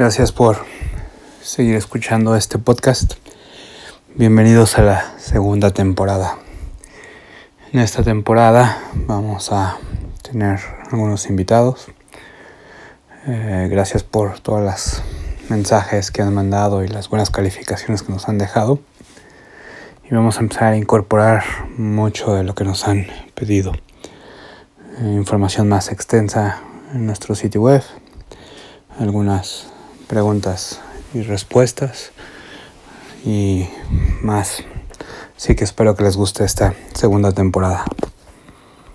Gracias por seguir escuchando este podcast. Bienvenidos a la segunda temporada. En esta temporada vamos a tener algunos invitados. Eh, gracias por todos los mensajes que han mandado y las buenas calificaciones que nos han dejado. Y vamos a empezar a incorporar mucho de lo que nos han pedido. Eh, información más extensa en nuestro sitio web, algunas preguntas y respuestas y más. Así que espero que les guste esta segunda temporada.